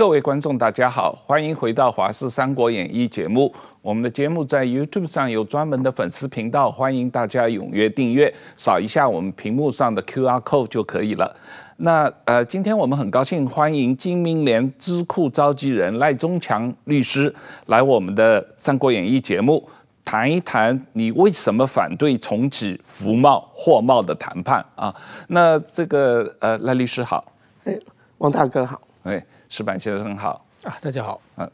各位观众，大家好，欢迎回到《华视三国演义》节目。我们的节目在 YouTube 上有专门的粉丝频道，欢迎大家踊跃订阅，扫一下我们屏幕上的 QR code 就可以了。那呃，今天我们很高兴欢迎金明联智库召集人赖中强律师来我们的《三国演义》节目，谈一谈你为什么反对重启服贸货贸的谈判啊？那这个呃，赖律师好，哎，王大哥好，哎。矢板先生好啊，大家好。嗯，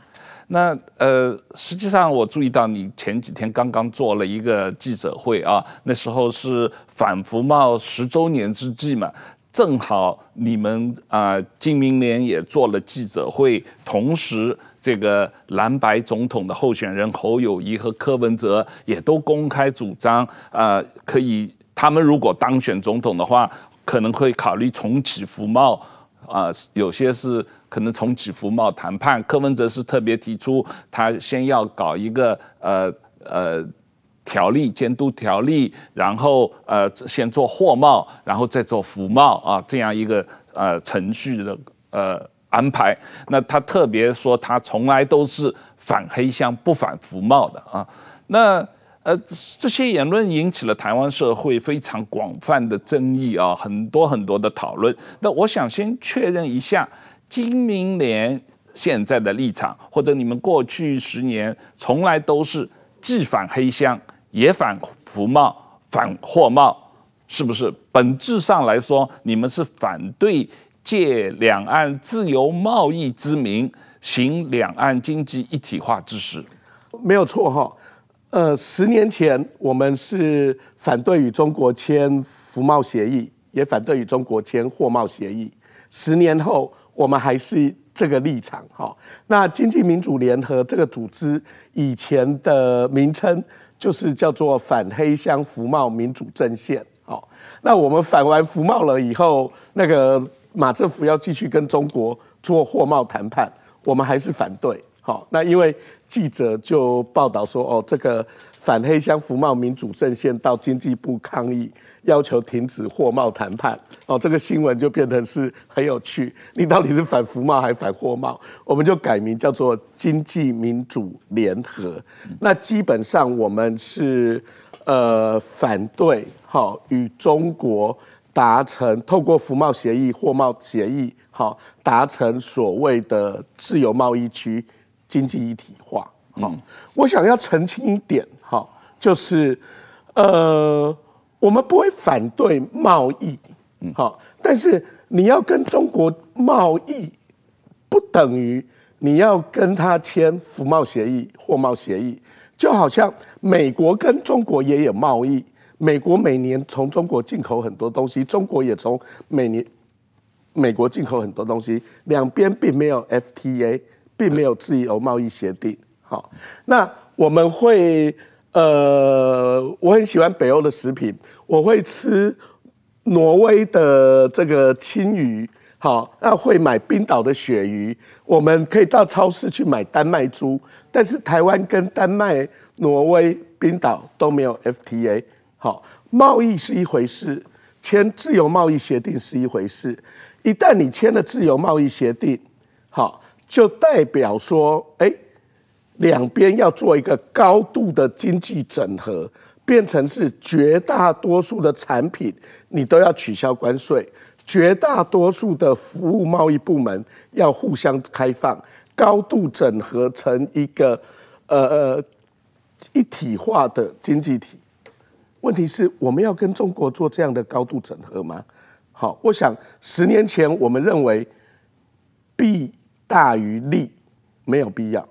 那呃，实际上我注意到你前几天刚刚做了一个记者会啊，那时候是反服贸十周年之际嘛，正好你们啊，金明联也做了记者会，同时这个蓝白总统的候选人侯友谊和柯文哲也都公开主张啊，可以他们如果当选总统的话，可能会考虑重启服贸啊，有些是。可能重启服贸谈判，柯文哲是特别提出，他先要搞一个呃呃条例监督条例，然后呃先做货贸，然后再做服贸啊这样一个呃程序的呃安排。那他特别说，他从来都是反黑箱不反服贸的啊。那呃这些言论引起了台湾社会非常广泛的争议啊，很多很多的讨论。那我想先确认一下。金明联现在的立场，或者你们过去十年从来都是既反黑箱也反服贸、反货贸，是不是？本质上来说，你们是反对借两岸自由贸易之名行两岸经济一体化之实？没有错哈。呃，十年前我们是反对与中国签服贸协议，也反对与中国签货贸协议。十年后。我们还是这个立场哈。那经济民主联合这个组织以前的名称就是叫做反黑箱服贸民主阵线。好，那我们反完服贸了以后，那个马政府要继续跟中国做货贸谈判，我们还是反对。好，那因为记者就报道说，哦，这个反黑箱服贸民主阵线到经济部抗议。要求停止货贸谈判哦，这个新闻就变成是很有趣。你到底是反服贸还是反货贸？我们就改名叫做经济民主联合。那基本上我们是呃反对好与中国达成透过服贸协议、货贸协议好达成所谓的自由贸易区经济一体化。嗯，我想要澄清一点哈，就是呃。我们不会反对贸易，好，但是你要跟中国贸易，不等于你要跟他签服贸协议、货贸协议，就好像美国跟中国也有贸易，美国每年从中国进口很多东西，中国也从每年美国进口很多东西，两边并没有 FTA，并没有自由贸易协定，好，那我们会。呃，我很喜欢北欧的食品，我会吃挪威的这个青鱼，好，那会买冰岛的鳕鱼。我们可以到超市去买丹麦猪，但是台湾跟丹麦、挪威、冰岛都没有 FTA。好，贸易是一回事，签自由贸易协定是一回事。一旦你签了自由贸易协定，好，就代表说，哎。两边要做一个高度的经济整合，变成是绝大多数的产品你都要取消关税，绝大多数的服务贸易部门要互相开放，高度整合成一个呃呃一体化的经济体。问题是我们要跟中国做这样的高度整合吗？好，我想十年前我们认为弊大于利，没有必要。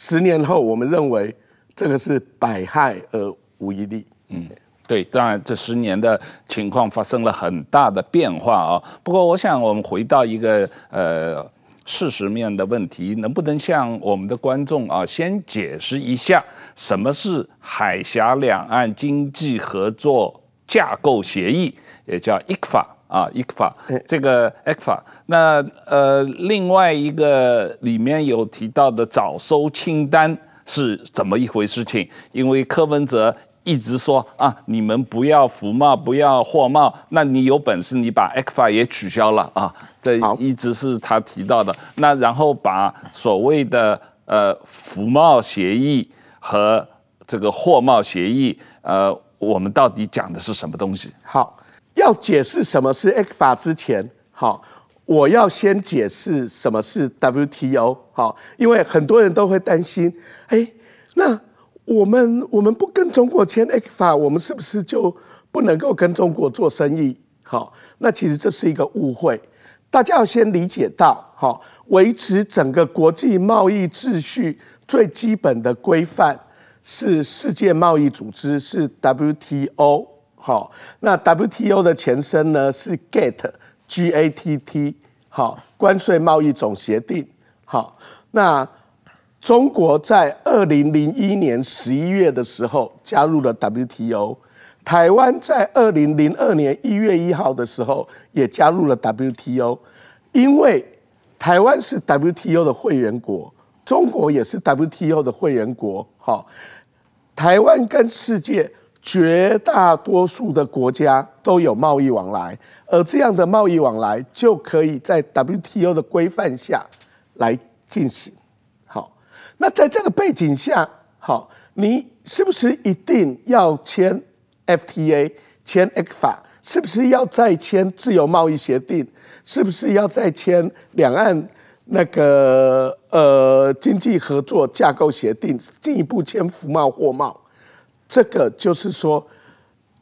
十年后，我们认为这个是百害而无一利。嗯，对，当然这十年的情况发生了很大的变化啊。不过，我想我们回到一个呃事实面的问题，能不能向我们的观众啊先解释一下什么是海峡两岸经济合作架构协议，也叫 ICFA？啊，ECFA 这个 ECFA，那呃，另外一个里面有提到的早收清单是怎么一回事情？因为柯文哲一直说啊，你们不要服贸，不要货贸，那你有本事你把 ECFA 也取消了啊，这一直是他提到的。那然后把所谓的呃服贸协议和这个货贸协议，呃，我们到底讲的是什么东西？好，要解释什么是 ECFA 之前，好，我要先解释什么是 WTO。好，因为很多人都会担心，哎，那。我们我们不跟中国签 ECFA，我们是不是就不能够跟中国做生意？好，那其实这是一个误会。大家要先理解到，好，维持整个国际贸易秩序最基本的规范是世界贸易组织，是 WTO。好，那 WTO 的前身呢是 GATT，G-A-T-T，好，关税贸易总协定。好，那。中国在二零零一年十一月的时候加入了 WTO，台湾在二零零二年一月一号的时候也加入了 WTO，因为台湾是 WTO 的会员国，中国也是 WTO 的会员国，好，台湾跟世界绝大多数的国家都有贸易往来，而这样的贸易往来就可以在 WTO 的规范下来进行。好那在这个背景下，好，你是不是一定要签 FTA、签 ECFA？是不是要再签自由贸易协定？是不是要再签两岸那个呃经济合作架构协定？进一步签服贸、货贸？这个就是说，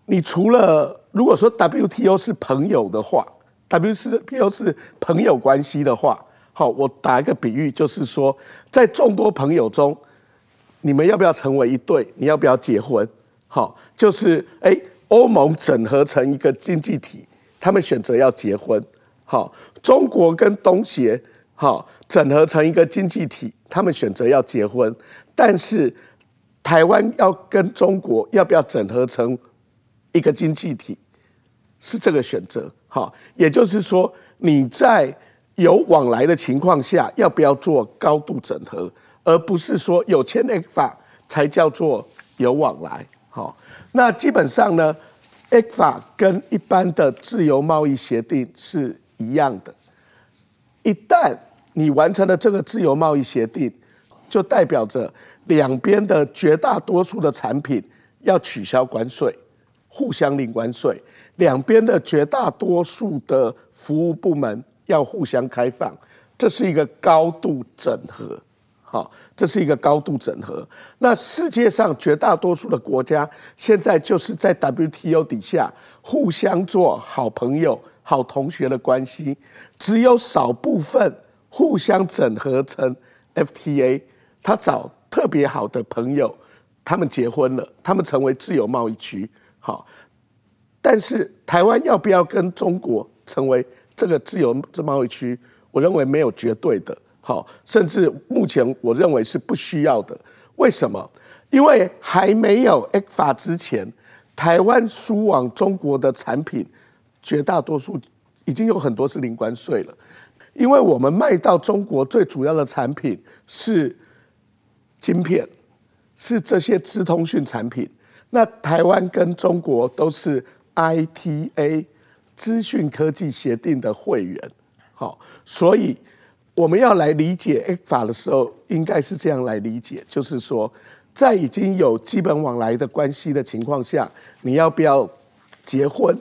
你除了如果说 WTO 是朋友的话，WTO 是朋友关系的话。好，我打一个比喻，就是说，在众多朋友中，你们要不要成为一对？你要不要结婚？好，就是哎，欧盟整合成一个经济体，他们选择要结婚。好，中国跟东协好整合成一个经济体，他们选择要结婚。但是台湾要跟中国要不要整合成一个经济体，是这个选择。好，也就是说你在。有往来的情况下，要不要做高度整合，而不是说有签 ECFA 才叫做有往来。好，那基本上呢，ECFA 跟一般的自由贸易协定是一样的。一旦你完成了这个自由贸易协定，就代表着两边的绝大多数的产品要取消关税，互相零关税；两边的绝大多数的服务部门。要互相开放，这是一个高度整合，好，这是一个高度整合。那世界上绝大多数的国家现在就是在 WTO 底下互相做好朋友、好同学的关系，只有少部分互相整合成 FTA，他找特别好的朋友，他们结婚了，他们成为自由贸易区，好。但是台湾要不要跟中国成为？这个自由贸易区，我认为没有绝对的，好，甚至目前我认为是不需要的。为什么？因为还没有 ECFA 之前，台湾输往中国的产品，绝大多数已经有很多是零关税了。因为我们卖到中国最主要的产品是晶片，是这些资通讯产品。那台湾跟中国都是 ITA。资讯科技协定的会员，好，所以我们要来理解 ECFA 的时候，应该是这样来理解，就是说，在已经有基本往来的关系的情况下，你要不要结婚，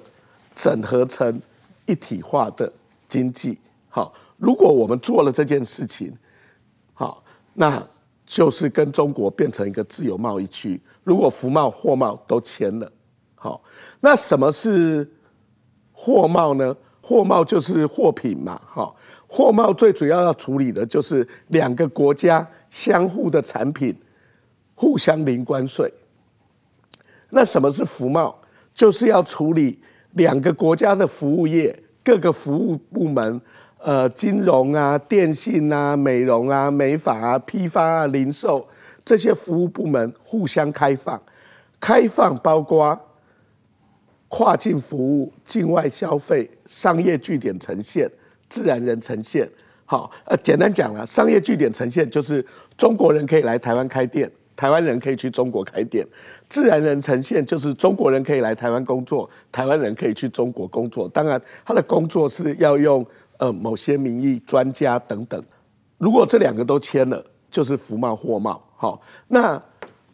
整合成一体化的经济？好，如果我们做了这件事情，好，那就是跟中国变成一个自由贸易区。如果服贸、货贸都签了，好，那什么是？货贸呢？货贸就是货品嘛，哈。货贸最主要要处理的就是两个国家相互的产品互相零关税。那什么是服贸？就是要处理两个国家的服务业，各个服务部门，呃，金融啊、电信啊、美容啊、美发啊、批发啊、零售这些服务部门互相开放，开放包括。跨境服务、境外消费、商业据点呈现、自然人呈现。好，呃，简单讲了，商业据点呈现就是中国人可以来台湾开店，台湾人可以去中国开店；自然人呈现就是中国人可以来台湾工作，台湾人可以去中国工作。当然，他的工作是要用呃某些名义、专家等等。如果这两个都签了，就是服贸货贸。好，那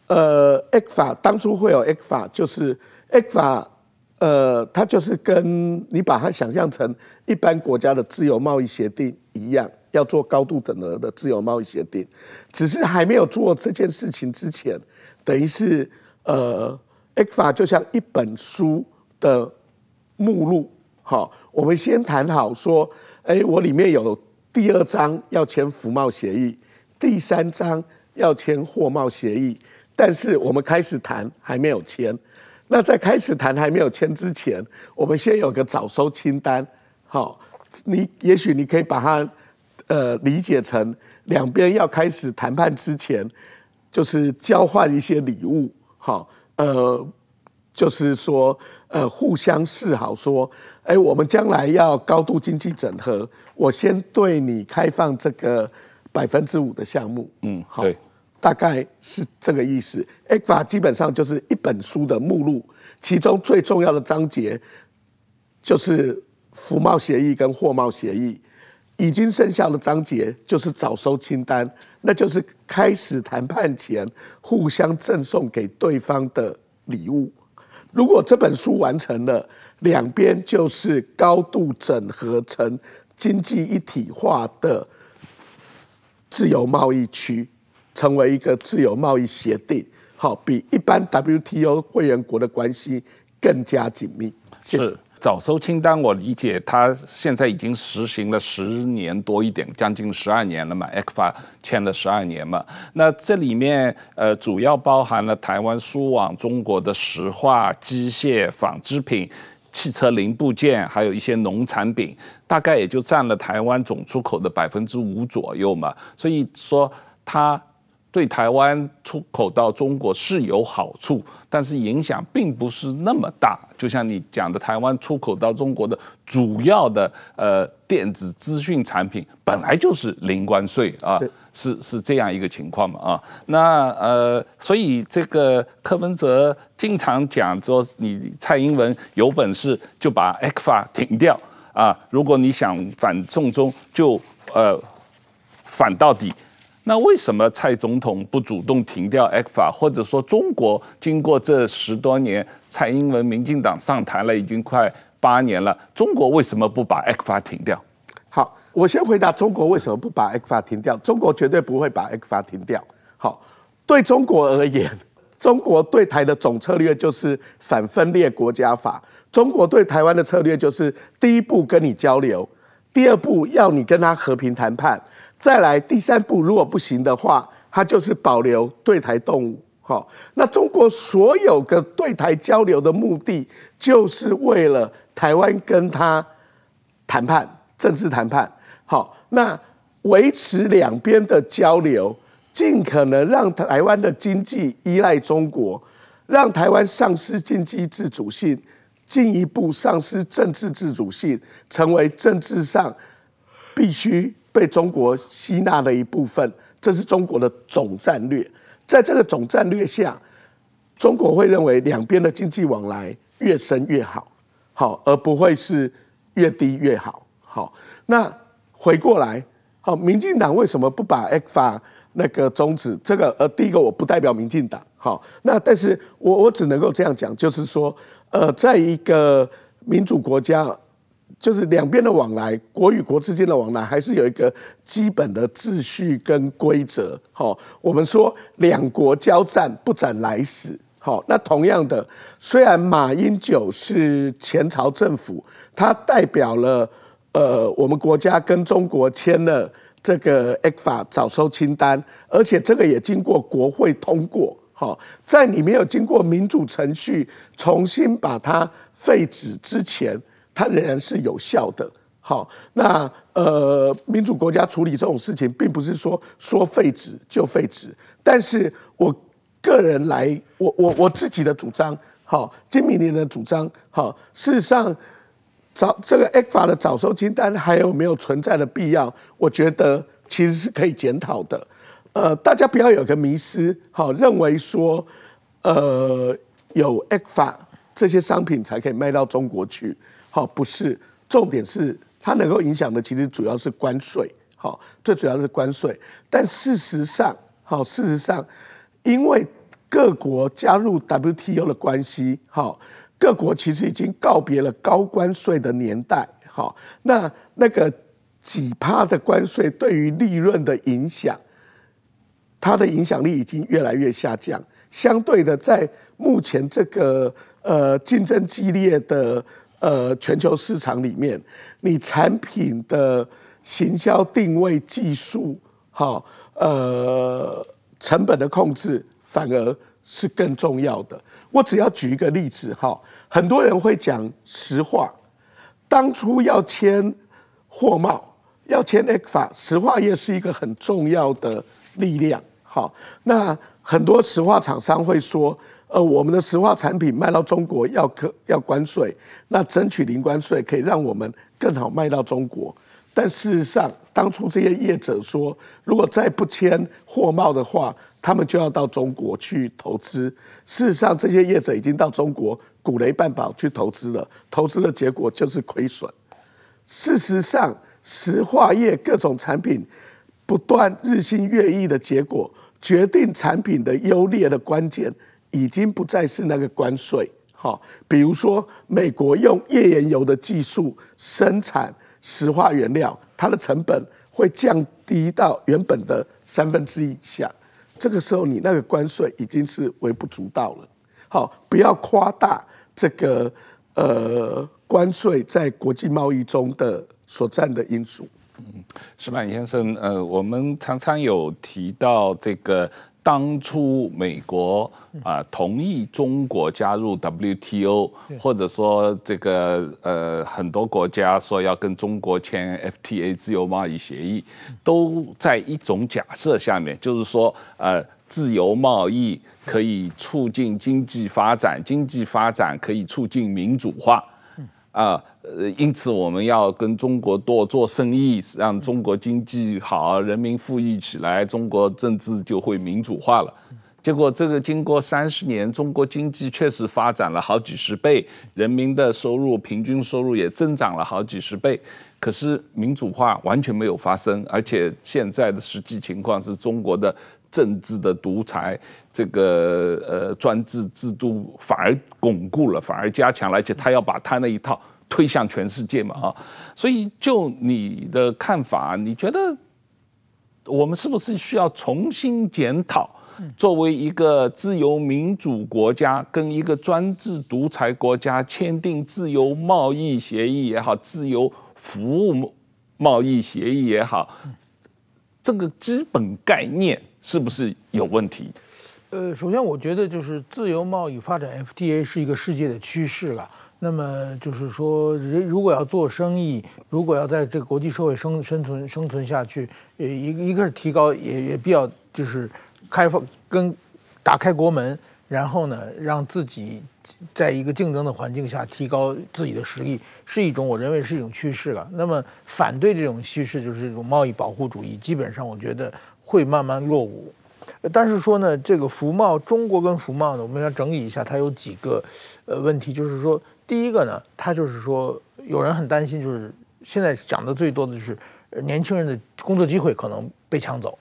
呃，ECFA 当初会有 ECFA，就是 ECFA。呃，它就是跟你把它想象成一般国家的自由贸易协定一样，要做高度等额的自由贸易协定，只是还没有做这件事情之前，等于是呃，ECFA 就像一本书的目录，好，我们先谈好说，哎，我里面有第二章要签服贸协议，第三章要签货贸协议，但是我们开始谈还没有签。那在开始谈还没有签之前，我们先有个早收清单，好，你也许你可以把它呃理解成两边要开始谈判之前，就是交换一些礼物，好，呃，就是说呃互相示好，说，哎，我们将来要高度经济整合，我先对你开放这个百分之五的项目，嗯，好。大概是这个意思。ECFA 基本上就是一本书的目录，其中最重要的章节就是服贸协议跟货贸协议，已经生效的章节就是早收清单，那就是开始谈判前互相赠送给对方的礼物。如果这本书完成了，两边就是高度整合成经济一体化的自由贸易区。成为一个自由贸易协定，好，比一般 WTO 会员国的关系更加紧密。谢谢。早收清单，我理解它现在已经实行了十年多一点，将近十二年了嘛，ECFA 签了十二年嘛。那这里面呃，主要包含了台湾输往中国的石化、机械、纺织品、汽车零部件，还有一些农产品，大概也就占了台湾总出口的百分之五左右嘛。所以说它。对台湾出口到中国是有好处，但是影响并不是那么大。就像你讲的，台湾出口到中国的主要的呃电子资讯产品本来就是零关税啊，是是这样一个情况嘛啊。那呃，所以这个柯文哲经常讲说，你蔡英文有本事就把 ECFA 停掉啊，如果你想反送中就呃反到底。那为什么蔡总统不主动停掉 ECFA，或者说中国经过这十多年，蔡英文民进党上台了已经快八年了，中国为什么不把 ECFA 停掉？好，我先回答中国为什么不把 ECFA 停掉。中国绝对不会把 ECFA 停掉。好，对中国而言，中国对台的总策略就是反分裂国家法。中国对台湾的策略就是第一步跟你交流，第二步要你跟他和平谈判。再来第三步，如果不行的话，它就是保留对台动武。好，那中国所有的对台交流的目的，就是为了台湾跟他谈判，政治谈判。好，那维持两边的交流，尽可能让台湾的经济依赖中国，让台湾丧失经济自主性，进一步丧失政治自主性，成为政治上必须。被中国吸纳的一部分，这是中国的总战略。在这个总战略下，中国会认为两边的经济往来越深越好，好，而不会是越低越好。好，那回过来，好，民进党为什么不把 ECFA 那个终止？这个呃，第一个我不代表民进党，好，那但是我我只能够这样讲，就是说，呃，在一个民主国家。就是两边的往来，国与国之间的往来，还是有一个基本的秩序跟规则。好，我们说两国交战不斩来使。好，那同样的，虽然马英九是前朝政府，他代表了呃我们国家跟中国签了这个 ECFA 早收清单，而且这个也经过国会通过。好，在你没有经过民主程序重新把它废止之前。它仍然是有效的。好，那呃，民主国家处理这种事情，并不是说说废止就废止。但是我个人来，我我我自己的主张，好，金明年的主张，好，事实上，早这个 ECFA 的早收清单还有没有存在的必要？我觉得其实是可以检讨的。呃，大家不要有个迷失，好，认为说，呃，有 ECFA 这些商品才可以卖到中国去，好，不是，重点是它能够影响的其实主要是关税，好，最主要是关税。但事实上，好，事实上，因为各国加入 WTO 的关系，好，各国其实已经告别了高关税的年代，好，那那个几趴的关税对于利润的影响。它的影响力已经越来越下降。相对的，在目前这个呃竞争激烈的呃全球市场里面，你产品的行销定位技术，好呃成本的控制，反而是更重要的。我只要举一个例子哈，很多人会讲石化，当初要签货贸，要签 ECFA，石化业是一个很重要的力量。好，那很多石化厂商会说，呃，我们的石化产品卖到中国要可要关税，那争取零关税可以让我们更好卖到中国。但事实上，当初这些业者说，如果再不签货贸的话，他们就要到中国去投资。事实上，这些业者已经到中国古雷半岛去投资了，投资的结果就是亏损。事实上，石化业各种产品不断日新月异的结果。决定产品的优劣的关键，已经不再是那个关税。哈，比如说美国用页岩油的技术生产石化原料，它的成本会降低到原本的三分之一以下。这个时候，你那个关税已经是微不足道了。好，不要夸大这个呃关税在国际贸易中的所占的因素。嗯，石板先生，呃，我们常常有提到这个当初美国啊、呃、同意中国加入 WTO，或者说这个呃很多国家说要跟中国签 FTA 自由贸易协议，都在一种假设下面，就是说呃自由贸易可以促进经济发展，经济发展可以促进民主化。啊，呃，因此我们要跟中国多做生意，让中国经济好，人民富裕起来，中国政治就会民主化了。结果这个经过三十年，中国经济确实发展了好几十倍，人民的收入平均收入也增长了好几十倍，可是民主化完全没有发生，而且现在的实际情况是中国的政治的独裁，这个呃专制制度反而巩固了，反而加强了，而且他要把他那一套推向全世界嘛啊，所以就你的看法，你觉得我们是不是需要重新检讨，作为一个自由民主国家跟一个专制独裁国家签订自由贸易协议也好，自由服务贸易协议也好，这个基本概念？是不是有问题？呃，首先我觉得就是自由贸易发展 FTA 是一个世界的趋势了。那么就是说，人如果要做生意，如果要在这个国际社会生生存生存下去，呃，一一个是提高，也也必要就是开放跟打开国门，然后呢，让自己在一个竞争的环境下提高自己的实力，是一种我认为是一种趋势了。那么反对这种趋势就是这种贸易保护主义，基本上我觉得。会慢慢落伍，但是说呢，这个服贸，中国跟服贸呢，我们要整理一下，它有几个呃问题，就是说，第一个呢，它就是说，有人很担心，就是现在讲的最多的就是年轻人的工作机会可能被抢走，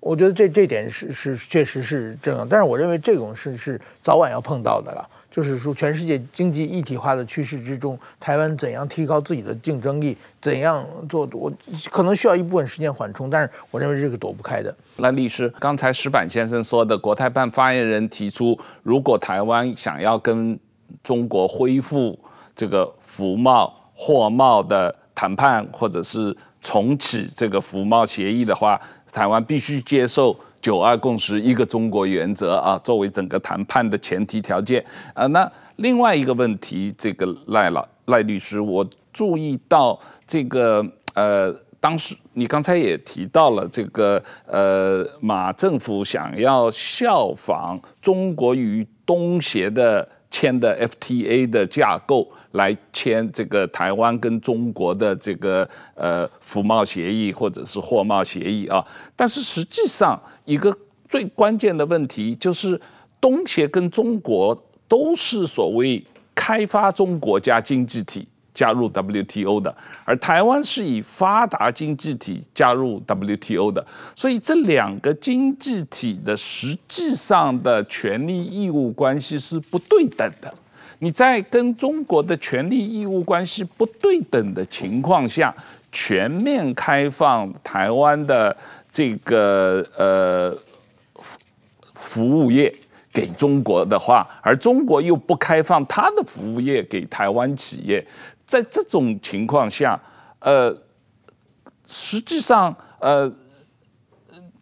我觉得这这点是是确实是这样，但是我认为这种事是早晚要碰到的了。就是说，全世界经济一体化的趋势之中，台湾怎样提高自己的竞争力，怎样做，我可能需要一部分时间缓冲，但是我认为这个躲不开的。那律师，刚才石板先生说的，国台办发言人提出，如果台湾想要跟中国恢复这个服贸、货贸的谈判，或者是重启这个服贸协议的话，台湾必须接受。九二共识，一个中国原则啊，作为整个谈判的前提条件啊。那另外一个问题，这个赖老赖律师，我注意到这个呃，当时你刚才也提到了这个呃，马政府想要效仿中国与东协的签的 FTA 的架构来签这个台湾跟中国的这个呃服贸协议或者是货贸协议啊，但是实际上一个最关键的问题就是东协跟中国都是所谓开发中国家经济体。加入 WTO 的，而台湾是以发达经济体加入 WTO 的，所以这两个经济体的实际上的权利义务关系是不对等的。你在跟中国的权利义务关系不对等的情况下，全面开放台湾的这个呃服务业给中国的话，而中国又不开放它的服务业给台湾企业。在这种情况下，呃，实际上，呃，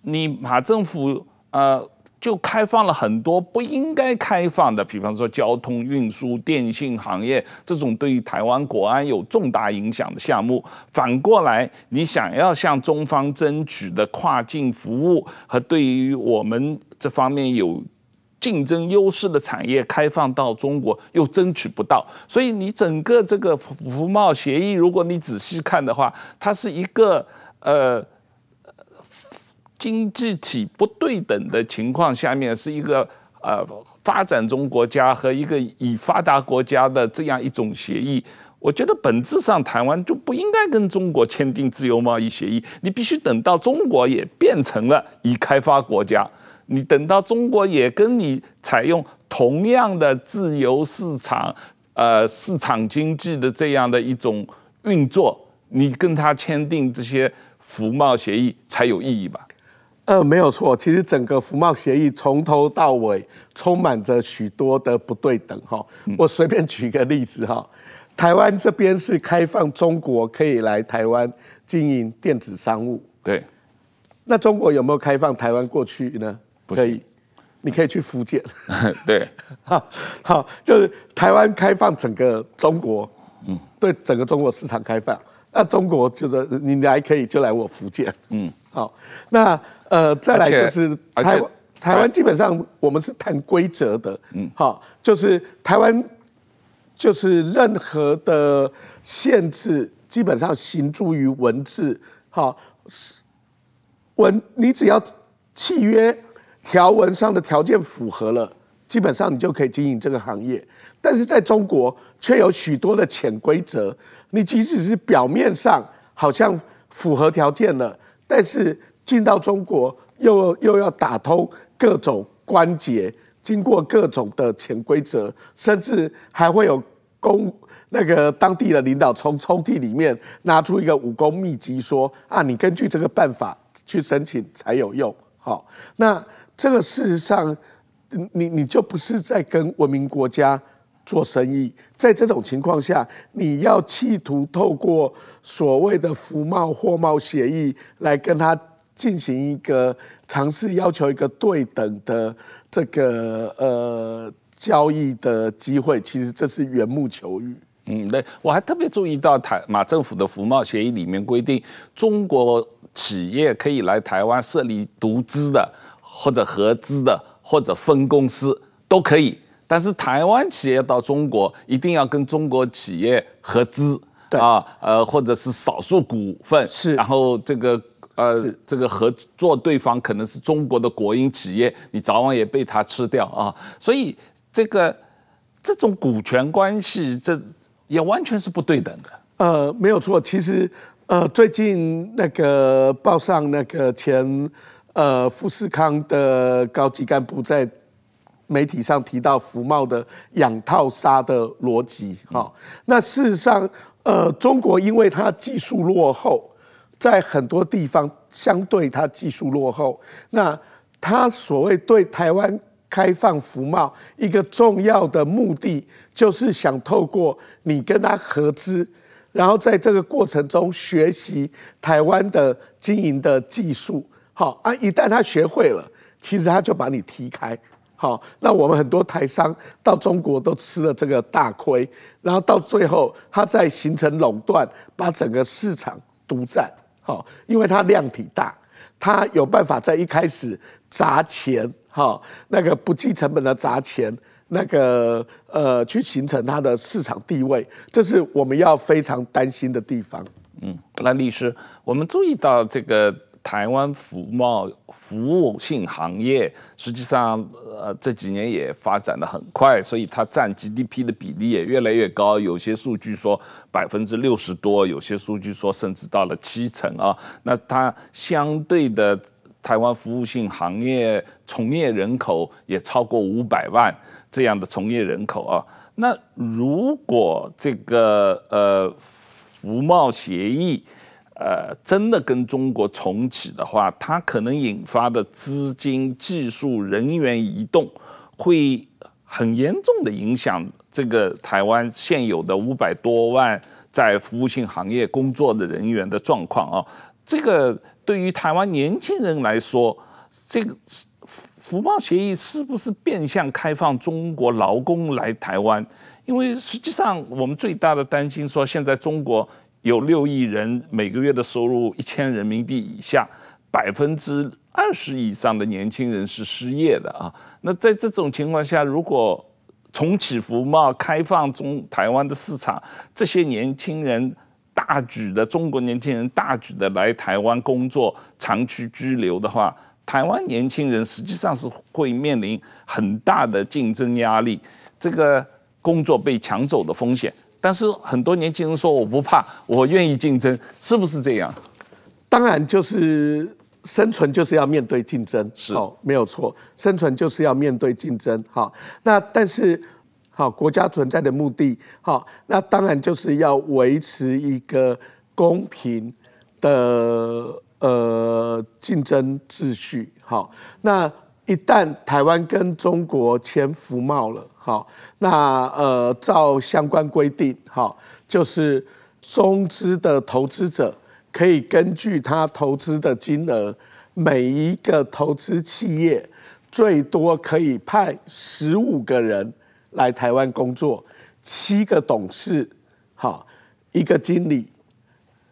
你马政府呃就开放了很多不应该开放的，比方说交通运输、电信行业这种对于台湾国安有重大影响的项目。反过来，你想要向中方争取的跨境服务和对于我们这方面有。竞争优势的产业开放到中国又争取不到，所以你整个这个服贸协议，如果你仔细看的话，它是一个呃经济体不对等的情况下面，是一个呃发展中国家和一个已发达国家的这样一种协议。我觉得本质上台湾就不应该跟中国签订自由贸易协议，你必须等到中国也变成了已开发国家。你等到中国也跟你采用同样的自由市场，呃，市场经济的这样的一种运作，你跟他签订这些服贸协议才有意义吧？呃，没有错，其实整个服贸协议从头到尾充满着许多的不对等哈。我随便举一个例子哈，台湾这边是开放中国可以来台湾经营电子商务，对，那中国有没有开放台湾过去呢？可以，你可以去福建。对，好，好，就是台湾开放整个中国，嗯，对整个中国市场开放。那中国就是你来可以就来我福建，嗯，好。那呃，再来就是台湾，台湾基本上我们是谈规则的，嗯，好，就是台湾就是任何的限制基本上行诸于文字，好，文你只要契约。条文上的条件符合了，基本上你就可以经营这个行业。但是在中国却有许多的潜规则，你即使是表面上好像符合条件了，但是进到中国又又要打通各种关节，经过各种的潜规则，甚至还会有公那个当地的领导从抽屉里面拿出一个武功秘籍，说啊，你根据这个办法去申请才有用。好，那。这个事实上，你你就不是在跟文明国家做生意。在这种情况下，你要企图透过所谓的服贸货贸协议来跟他进行一个尝试，要求一个对等的这个呃交易的机会，其实这是缘木求鱼。嗯，对，我还特别注意到台马政府的服贸协议里面规定，中国企业可以来台湾设立独资的。或者合资的，或者分公司都可以，但是台湾企业到中国一定要跟中国企业合资，啊，呃，或者是少数股份是，然后这个呃，这个合作对方可能是中国的国营企业，你早晚也被他吃掉啊，所以这个这种股权关系，这也完全是不对等的。呃，没有错，其实呃，最近那个报上那个前。呃，富士康的高级干部在媒体上提到服贸的养套杀的逻辑，哈。那事实上，呃，中国因为它技术落后，在很多地方相对它技术落后，那它所谓对台湾开放服贸一个重要的目的，就是想透过你跟他合资，然后在这个过程中学习台湾的经营的技术。好啊！一旦他学会了，其实他就把你踢开。好，那我们很多台商到中国都吃了这个大亏，然后到最后他再形成垄断，把整个市场独占。好，因为他量体大，他有办法在一开始砸钱，好，那个不计成本的砸钱，那个呃去形成它的市场地位，这是我们要非常担心的地方。嗯，那律师，我们注意到这个。台湾服贸服务性行业实际上，呃，这几年也发展得很快，所以它占 GDP 的比例也越来越高。有些数据说百分之六十多，有些数据说甚至到了七成啊。那它相对的台湾服务性行业从业人口也超过五百万这样的从业人口啊。那如果这个呃服贸协议，呃，真的跟中国重启的话，它可能引发的资金、技术、人员移动，会很严重的影响这个台湾现有的五百多万在服务性行业工作的人员的状况啊。这个对于台湾年轻人来说，这个服贸协议是不是变相开放中国劳工来台湾？因为实际上我们最大的担心说，现在中国。有六亿人每个月的收入一千人民币以下，百分之二十以上的年轻人是失业的啊。那在这种情况下，如果重启服贸、开放中台湾的市场，这些年轻人大举的中国年轻人大举的来台湾工作、长期居留的话，台湾年轻人实际上是会面临很大的竞争压力，这个工作被抢走的风险。但是很多年轻人说我不怕，我愿意竞争，是不是这样？当然，就是生存就是要面对竞争，是哦，没有错，生存就是要面对竞争。好，那但是好，国家存在的目的，好，那当然就是要维持一个公平的呃竞争秩序。好，那一旦台湾跟中国签服贸了。好，那呃，照相关规定，好，就是中资的投资者可以根据他投资的金额，每一个投资企业最多可以派十五个人来台湾工作，七个董事，好，一个经理，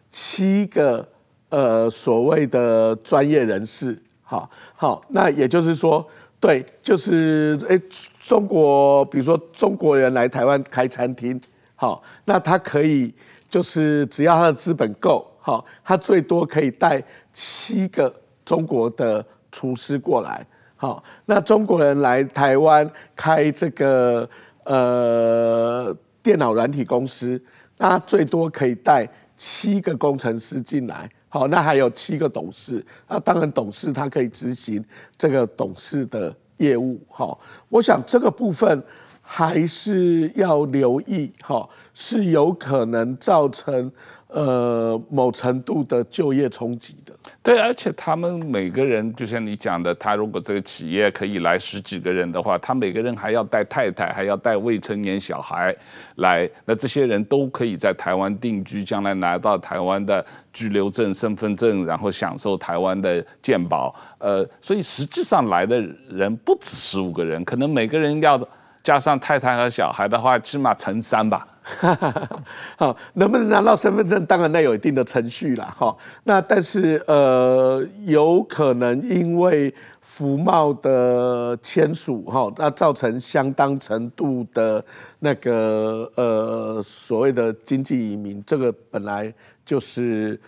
七个呃所谓的专业人士，好好，那也就是说。对，就是诶，中国，比如说中国人来台湾开餐厅，好，那他可以就是只要他的资本够，好，他最多可以带七个中国的厨师过来，好，那中国人来台湾开这个呃电脑软体公司，那他最多可以带七个工程师进来。好，那还有七个董事，那当然董事他可以执行这个董事的业务。哈，我想这个部分还是要留意，哈，是有可能造成呃某程度的就业冲击的。对，而且他们每个人，就像你讲的，他如果这个企业可以来十几个人的话，他每个人还要带太太，还要带未成年小孩来，那这些人都可以在台湾定居，将来拿到台湾的居留证、身份证，然后享受台湾的健保。呃，所以实际上来的人不止十五个人，可能每个人要加上太太和小孩的话，起码乘三吧。哈 好，能不能拿到身份证？当然那有一定的程序了，哈。那但是呃，有可能因为服贸的签署，哈，那造成相当程度的那个呃所谓的经济移民，这个本来就是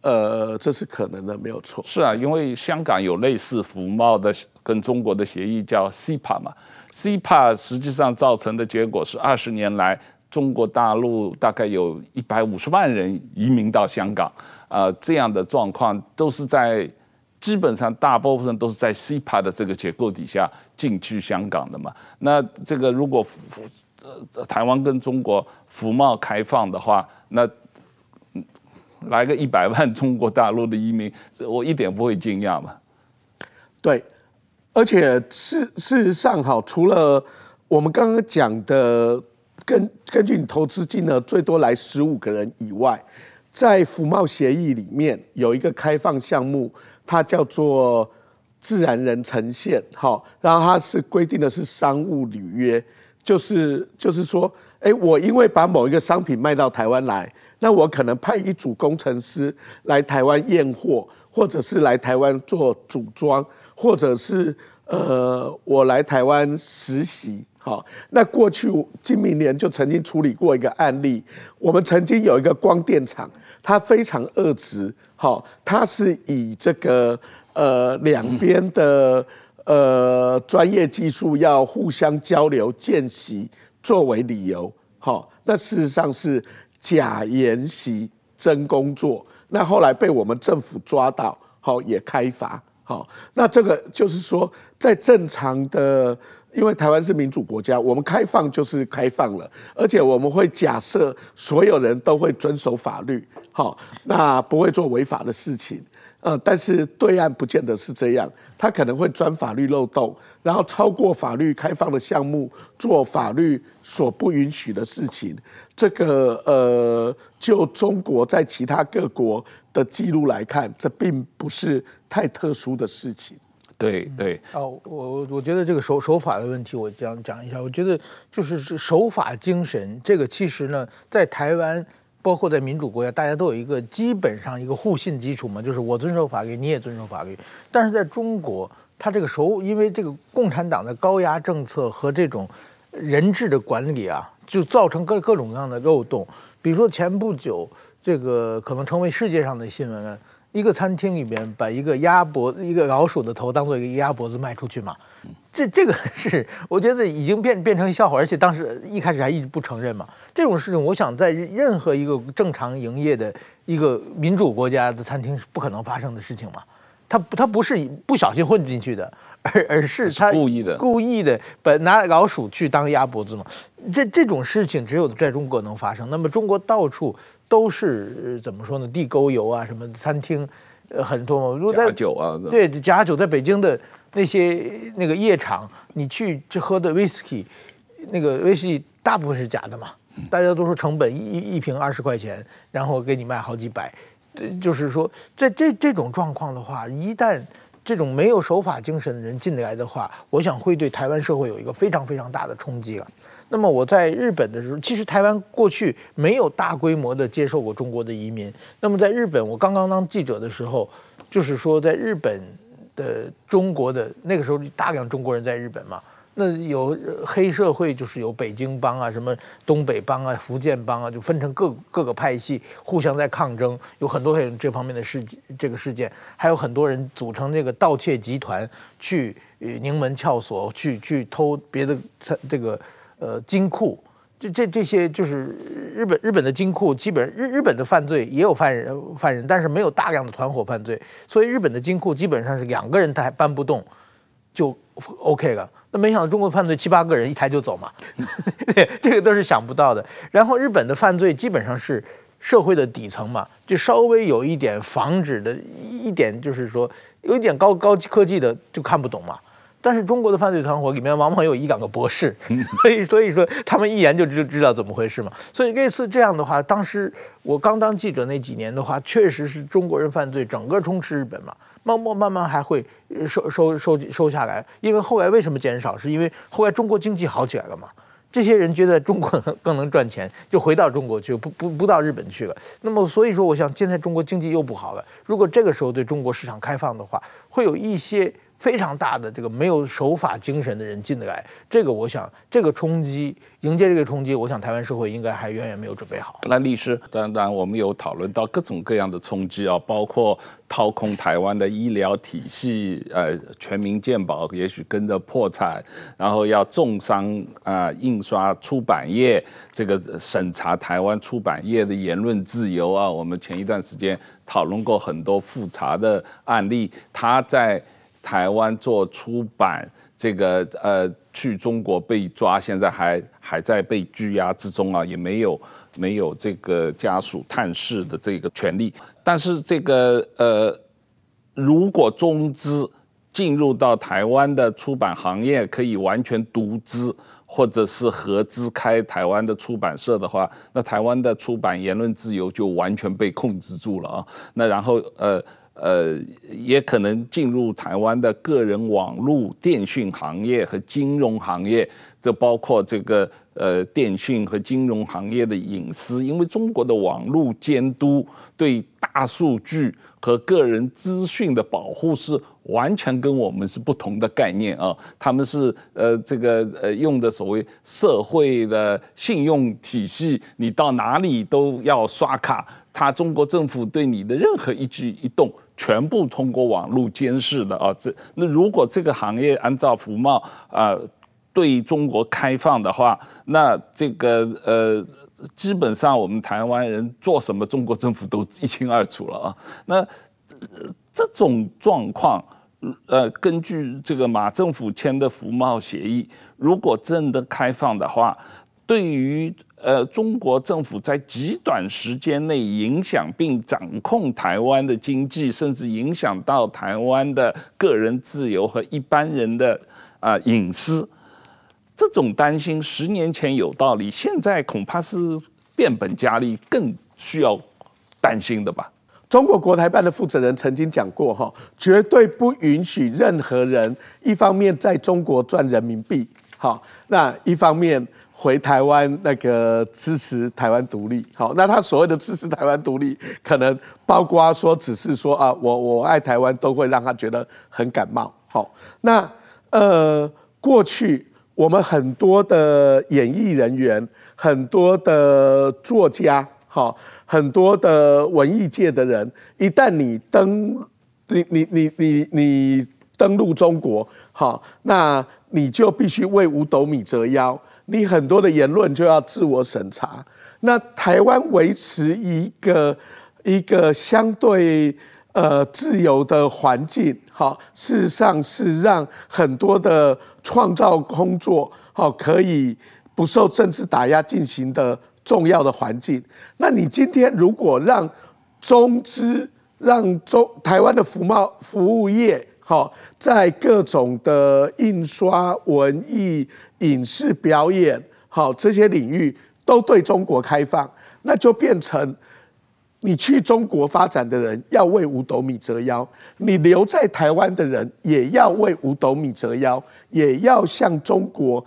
呃这是可能的，没有错。是啊，因为香港有类似服贸的跟中国的协议叫 Cpa 嘛，Cpa 实际上造成的结果是二十年来。中国大陆大概有一百五十万人移民到香港，啊，这样的状况都是在基本上大部分都是在 CEPA 的这个结构底下进去香港的嘛。那这个如果呃台湾跟中国服贸开放的话，那来个一百万中国大陆的移民，我一点不会惊讶嘛。对，而且事事实上，好，除了我们刚刚讲的。根根据你投资金额最多来十五个人以外，在服贸协议里面有一个开放项目，它叫做自然人呈现，好，然后它是规定的是商务履约，就是就是说，哎，我因为把某一个商品卖到台湾来，那我可能派一组工程师来台湾验货，或者是来台湾做组装，或者是呃，我来台湾实习。好，那过去今明年就曾经处理过一个案例，我们曾经有一个光电厂，它非常恶质，好，它是以这个呃两边的呃专业技术要互相交流见习作为理由，好，那事实上是假研习真工作，那后来被我们政府抓到，好也开罚，好，那这个就是说在正常的。因为台湾是民主国家，我们开放就是开放了，而且我们会假设所有人都会遵守法律，好，那不会做违法的事情，呃，但是对岸不见得是这样，他可能会钻法律漏洞，然后超过法律开放的项目，做法律所不允许的事情。这个呃，就中国在其他各国的记录来看，这并不是太特殊的事情。对对哦，我我觉得这个守守法的问题，我讲讲一下。我觉得就是守法精神，这个其实呢，在台湾，包括在民主国家，大家都有一个基本上一个互信基础嘛，就是我遵守法律，你也遵守法律。但是在中国，他这个守，因为这个共产党的高压政策和这种人治的管理啊，就造成各各种各样的漏洞。比如说前不久，这个可能成为世界上的新闻啊。一个餐厅里面把一个鸭脖子、一个老鼠的头当做一个鸭脖子卖出去嘛，这这个 是我觉得已经变变成笑话，而且当时一开始还一直不承认嘛。这种事情，我想在任何一个正常营业的一个民主国家的餐厅是不可能发生的事情嘛。他他不是不小心混进去的，而而是他故意的故意的把拿老鼠去当鸭脖子嘛。这这种事情只有在中国能发生。那么中国到处。都是怎么说呢？地沟油啊，什么餐厅，呃，很多。如果在假酒啊，对，假酒，在北京的那些那个夜场，你去去喝的威士忌，那个威士忌大部分是假的嘛。大家都说成本一一瓶二十块钱，然后给你卖好几百。就是说，在这这种状况的话，一旦这种没有守法精神的人进来的话，我想会对台湾社会有一个非常非常大的冲击了。那么我在日本的时候，其实台湾过去没有大规模的接受过中国的移民。那么在日本，我刚刚当记者的时候，就是说在日本的中国的那个时候，大量中国人在日本嘛，那有黑社会，就是有北京帮啊，什么东北帮啊、福建帮啊，就分成各各个派系，互相在抗争，有很多很这方面的事这个事件，还有很多人组成这个盗窃集团，去宁门撬锁，去去偷别的这个。呃，金库，这这这些就是日本日本的金库，基本日日本的犯罪也有犯人犯人，但是没有大量的团伙犯罪，所以日本的金库基本上是两个人他还搬不动，就 OK 了。那没想到中国犯罪七八个人一抬就走嘛，这个都是想不到的。然后日本的犯罪基本上是社会的底层嘛，就稍微有一点防止的一点，就是说有一点高高科技的就看不懂嘛。但是中国的犯罪团伙里面往往有一两个博士，所以所以说他们一研就知知道怎么回事嘛。所以类似这样的话，当时我刚当记者那几年的话，确实是中国人犯罪整个充斥日本嘛，慢慢慢慢还会收收收收下来。因为后来为什么减少？是因为后来中国经济好起来了嘛。这些人觉得中国更能赚钱，就回到中国去，不不不到日本去了。那么所以说，我想现在中国经济又不好了。如果这个时候对中国市场开放的话，会有一些。非常大的这个没有守法精神的人进得来，这个我想这个冲击，迎接这个冲击，我想台湾社会应该还远远没有准备好。那律师，当然我们有讨论到各种各样的冲击啊，包括掏空台湾的医疗体系，呃，全民健保也许跟着破产，然后要重伤啊，印刷出版业这个审查台湾出版业的言论自由啊，我们前一段时间讨论过很多复查的案例，他在。台湾做出版这个呃，去中国被抓，现在还还在被拘押之中啊，也没有没有这个家属探视的这个权利。但是这个呃，如果中资进入到台湾的出版行业，可以完全独资或者是合资开台湾的出版社的话，那台湾的出版言论自由就完全被控制住了啊。那然后呃。呃，也可能进入台湾的个人网络电讯行业和金融行业，这包括这个呃电讯和金融行业的隐私，因为中国的网络监督对大数据和个人资讯的保护是完全跟我们是不同的概念啊。他们是呃这个呃用的所谓社会的信用体系，你到哪里都要刷卡，他中国政府对你的任何一举一动全部通过网络监视的啊。这那如果这个行业按照服贸啊对中国开放的话，那这个呃。基本上，我们台湾人做什么，中国政府都一清二楚了啊。那这种状况，呃，根据这个马政府签的服贸协议，如果真的开放的话，对于呃中国政府在极短时间内影响并掌控台湾的经济，甚至影响到台湾的个人自由和一般人的啊隐私。这种担心十年前有道理，现在恐怕是变本加厉，更需要担心的吧？中国国台办的负责人曾经讲过，哈，绝对不允许任何人一方面在中国赚人民币，好，那一方面回台湾那个支持台湾独立，好，那他所谓的支持台湾独立，可能包括说只是说啊，我我爱台湾，都会让他觉得很感冒，好，那呃过去。我们很多的演艺人员，很多的作家，好，很多的文艺界的人，一旦你登，你你你你你登陆中国，好，那你就必须为五斗米折腰，你很多的言论就要自我审查。那台湾维持一个一个相对。呃，自由的环境，好，事实上是让很多的创造工作，好，可以不受政治打压进行的重要的环境。那你今天如果让中资，让中台湾的服贸服务业，好，在各种的印刷、文艺、影视表演，好，这些领域都对中国开放，那就变成。你去中国发展的人要为五斗米折腰，你留在台湾的人也要为五斗米折腰，也要向中国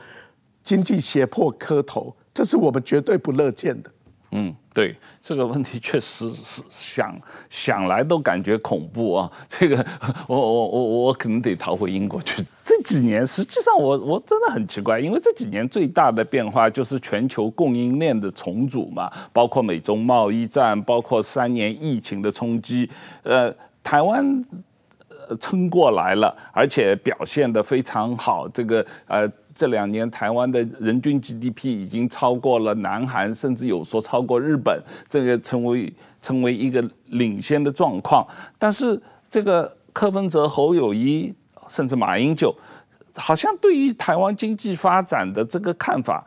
经济胁迫磕头，这是我们绝对不乐见的。嗯，对，这个问题确实是想想来都感觉恐怖啊！这个 我我我我可能得逃回英国去。这几年实际上我我真的很奇怪，因为这几年最大的变化就是全球供应链的重组嘛，包括美中贸易战，包括三年疫情的冲击，呃，台湾呃撑过来了，而且表现得非常好，这个呃。这两年，台湾的人均 GDP 已经超过了南韩，甚至有说超过日本，这个成为成为一个领先的状况。但是，这个柯文哲、侯友谊，甚至马英九，好像对于台湾经济发展的这个看法，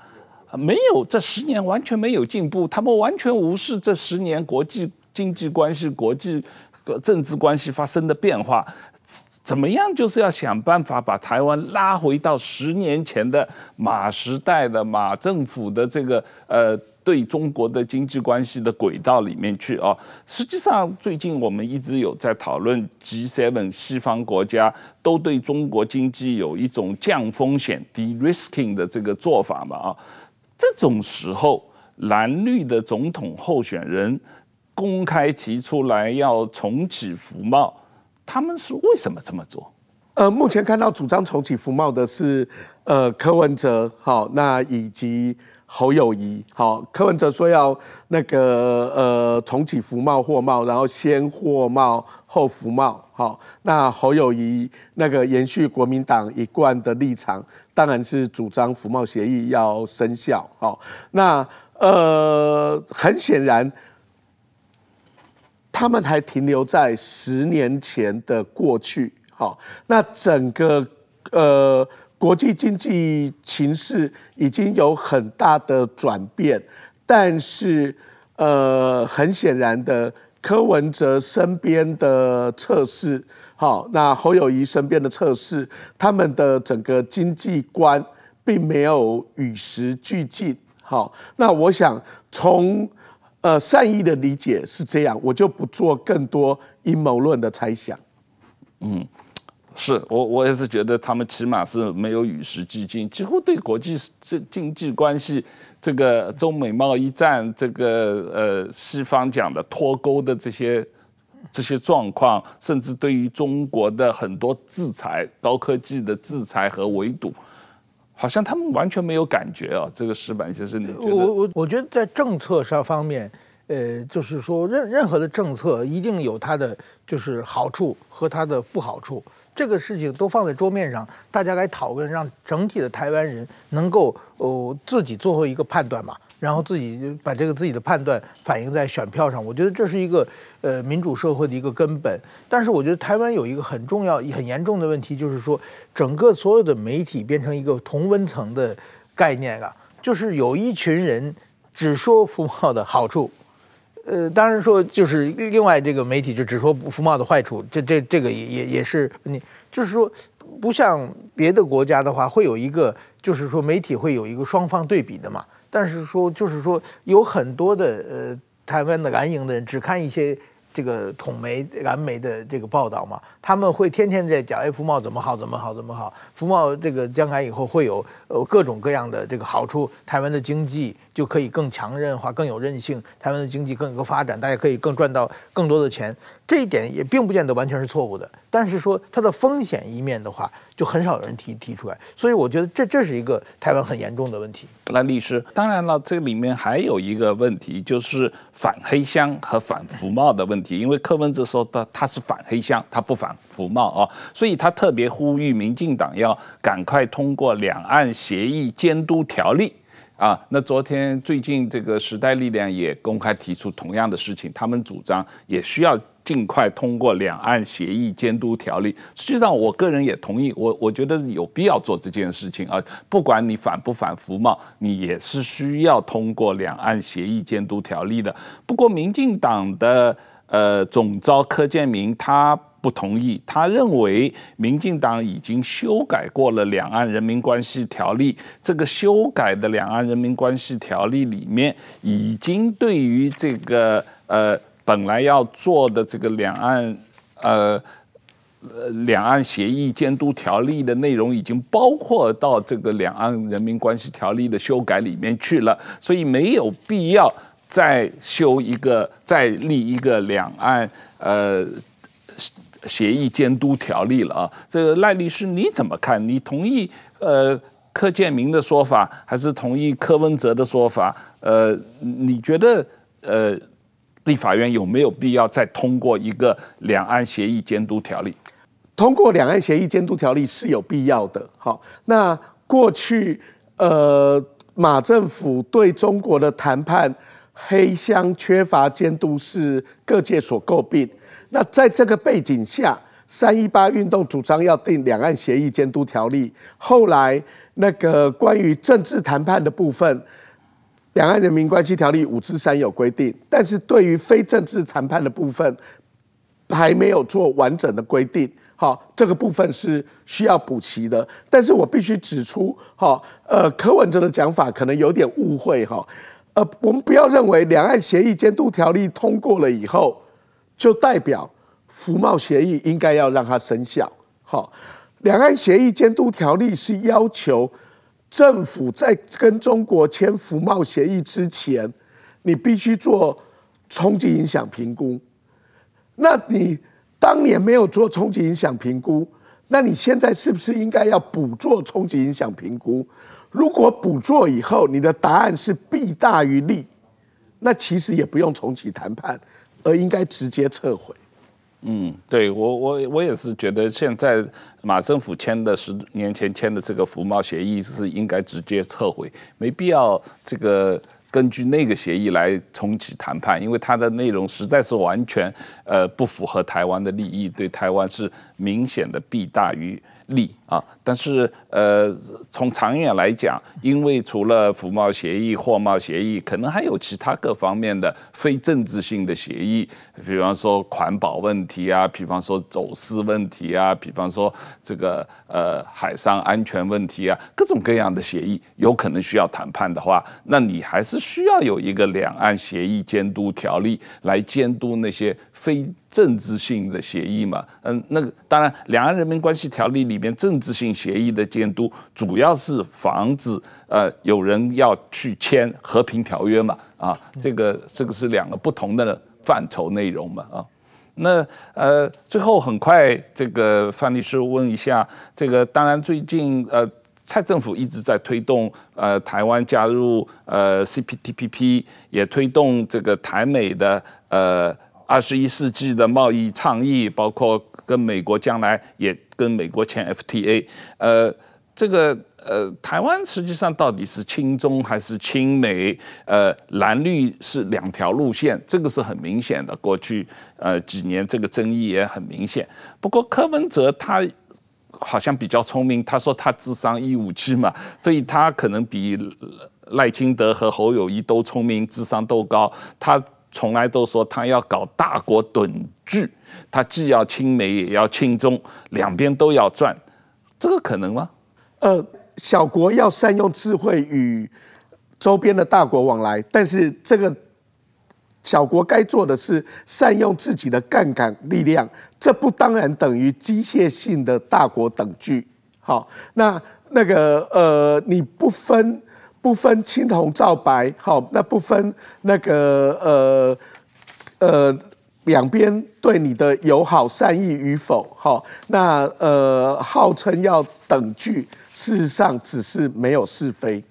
没有这十年完全没有进步，他们完全无视这十年国际经济关系、国际政治关系发生的变化。怎么样，就是要想办法把台湾拉回到十年前的马时代的马政府的这个呃对中国的经济关系的轨道里面去啊。实际上，最近我们一直有在讨论 G7 西方国家都对中国经济有一种降风险 （de-risking） 的这个做法嘛啊。这种时候，蓝绿的总统候选人公开提出来要重启服贸。他们是为什么这么做？呃，目前看到主张重启服贸的是，呃，柯文哲，好，那以及侯友谊，好，柯文哲说要那个呃重启服贸货贸，然后先货贸后服贸，好，那侯友谊那个延续国民党一贯的立场，当然是主张服贸协议要生效，好，那呃很显然。他们还停留在十年前的过去，好，那整个呃国际经济情势已经有很大的转变，但是呃很显然的，柯文哲身边的测试，好，那侯友谊身边的测试，他们的整个经济观并没有与时俱进，好，那我想从。呃，善意的理解是这样，我就不做更多阴谋论的猜想。嗯，是我我也是觉得他们起码是没有与时俱进，几乎对国际这经济关系，这个中美贸易战，这个呃西方讲的脱钩的这些这些状况，甚至对于中国的很多制裁、高科技的制裁和围堵，好像他们完全没有感觉啊。这个石板先生，你觉得？我我我觉得在政策上方面，呃，就是说任任何的政策一定有它的就是好处和它的不好处，这个事情都放在桌面上，大家来讨论，让整体的台湾人能够哦自己做出一个判断嘛。然后自己把这个自己的判断反映在选票上，我觉得这是一个呃民主社会的一个根本。但是我觉得台湾有一个很重要、很严重的问题，就是说整个所有的媒体变成一个同温层的概念啊，就是有一群人只说服贸的好处，呃，当然说就是另外这个媒体就只说服贸的坏处，这这这个也也也是你就是说不像别的国家的话，会有一个就是说媒体会有一个双方对比的嘛。但是说，就是说，有很多的呃，台湾的蓝营的人只看一些这个统媒、蓝媒的这个报道嘛，他们会天天在讲，哎，福茂怎么好，怎么好，怎么好，福茂这个将来以后会有呃各种各样的这个好处，台湾的经济就可以更强韧化、更有韧性，台湾的经济更有个发展，大家可以更赚到更多的钱，这一点也并不见得完全是错误的。但是说它的风险一面的话，就很少有人提提出来，所以我觉得这这是一个台湾很严重的问题。那律师，当然了，这里面还有一个问题，就是反黑箱和反服贸的问题。因为柯文哲说的他是反黑箱，他不反服贸啊，所以他特别呼吁民进党要赶快通过两岸协议监督条例啊。那昨天最近这个时代力量也公开提出同样的事情，他们主张也需要。尽快通过两岸协议监督条例。实际上，我个人也同意，我我觉得有必要做这件事情啊。不管你反不反服贸，你也是需要通过两岸协议监督条例的。不过，民进党的呃总召柯建铭他不同意，他认为民进党已经修改过了两岸人民关系条例，这个修改的两岸人民关系条例里面已经对于这个呃。本来要做的这个两岸，呃，呃，两岸协议监督条例的内容已经包括到这个两岸人民关系条例的修改里面去了，所以没有必要再修一个、再立一个两岸呃协议监督条例了啊。这个赖律师你怎么看？你同意呃柯建铭的说法，还是同意柯文哲的说法？呃，你觉得呃？立法院有没有必要再通过一个两岸协议监督条例？通过两岸协议监督条例是有必要的。好，那过去呃马政府对中国的谈判黑箱缺乏监督是各界所诟病。那在这个背景下，三一八运动主张要订两岸协议监督条例，后来那个关于政治谈判的部分。两岸人民关系条例五之三有规定，但是对于非政治谈判的部分还没有做完整的规定。好，这个部分是需要补齐的。但是我必须指出，哈，呃，柯文哲的讲法可能有点误会，哈，呃，我们不要认为两岸协议监督条例通过了以后，就代表服贸协议应该要让它生效。好，两岸协议监督条例是要求。政府在跟中国签服贸协议之前，你必须做冲击影响评估。那你当年没有做冲击影响评估，那你现在是不是应该要补做冲击影响评估？如果补做以后，你的答案是弊大于利，那其实也不用重启谈判，而应该直接撤回。嗯，对我我我也是觉得，现在马政府签的十年前签的这个服贸协议是应该直接撤回，没必要这个根据那个协议来重启谈判，因为它的内容实在是完全呃不符合台湾的利益，对台湾是明显的弊大于利啊，但是呃，从长远来讲，因为除了服贸协议、货贸协议，可能还有其他各方面的非政治性的协议，比方说环保问题啊，比方说走私问题啊，比方说这个呃海上安全问题啊，各种各样的协议有可能需要谈判的话，那你还是需要有一个两岸协议监督条例来监督那些非政治性的协议嘛。嗯，那个当然，两岸人民关系条例里面政治性协议的监督，主要是防止呃有人要去签和平条约嘛，啊，这个这个是两个不同的范畴内容嘛，啊，那呃，最后很快，这个范律师问一下，这个当然最近呃，蔡政府一直在推动呃台湾加入呃 CPTPP，也推动这个台美的呃二十一世纪的贸易倡议，包括跟美国将来也跟美国签 FTA，呃，这个。呃，台湾实际上到底是亲中还是亲美？呃，蓝绿是两条路线，这个是很明显的。过去呃几年这个争议也很明显。不过柯文哲他好像比较聪明，他说他智商一五七嘛，所以他可能比赖清德和侯友谊都聪明，智商都高。他从来都说他要搞大国短剧，他既要亲美也要亲中，两边都要赚，这个可能吗？呃。小国要善用智慧与周边的大国往来，但是这个小国该做的是善用自己的杠杆力量，这不当然等于机械性的大国等距。好，那那个呃，你不分不分青红皂白，好，那不分那个呃呃两边对你的友好善意与否，好，那呃号称要等距。事实上，只是没有是非。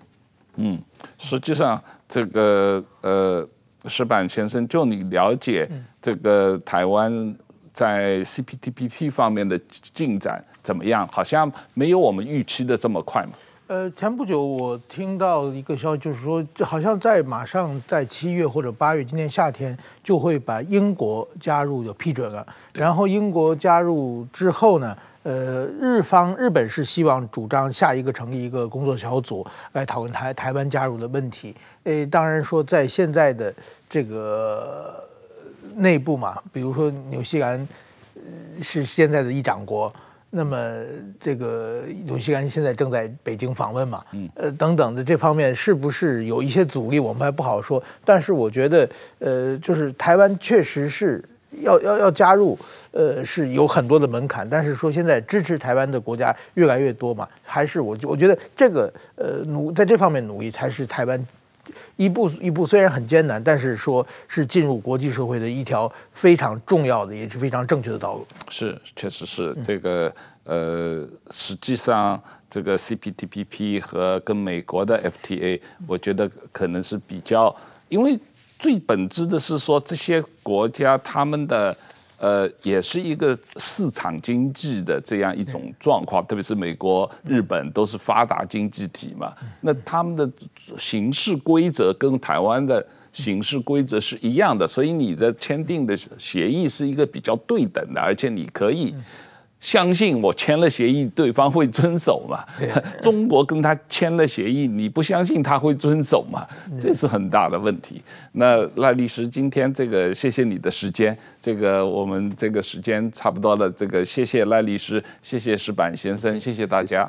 嗯，实际上，这个呃，石板先生，就你了解这个台湾在 CPTPP 方面的进展怎么样？好像没有我们预期的这么快嘛。呃，前不久我听到一个消息，就是说，好像在马上在七月或者八月，今年夏天就会把英国加入有批准了。然后英国加入之后呢？呃，日方日本是希望主张下一个成立一个工作小组来讨论台台湾加入的问题。诶，当然说在现在的这个内部嘛，比如说纽西兰是现在的议长国，那么这个纽西兰现在正在北京访问嘛，呃等等的这方面是不是有一些阻力，我们还不好说。但是我觉得，呃，就是台湾确实是。要要要加入，呃，是有很多的门槛，但是说现在支持台湾的国家越来越多嘛，还是我我觉得这个呃努在这方面努力才是台湾一步一步虽然很艰难，但是说是进入国际社会的一条非常重要的也是非常正确的道路。是，确实是这个呃，实际上这个 CPTPP 和跟美国的 FTA，我觉得可能是比较因为。最本质的是说，这些国家他们的呃，也是一个市场经济的这样一种状况，特别是美国、日本都是发达经济体嘛，那他们的形式规则跟台湾的形式规则是一样的，所以你的签订的协议是一个比较对等的，而且你可以。相信我签了协议，对方会遵守嘛？中国跟他签了协议，你不相信他会遵守嘛？这是很大的问题。那赖律师，今天这个谢谢你的时间，这个我们这个时间差不多了，这个谢谢赖律师，谢谢石板先生，谢谢大家。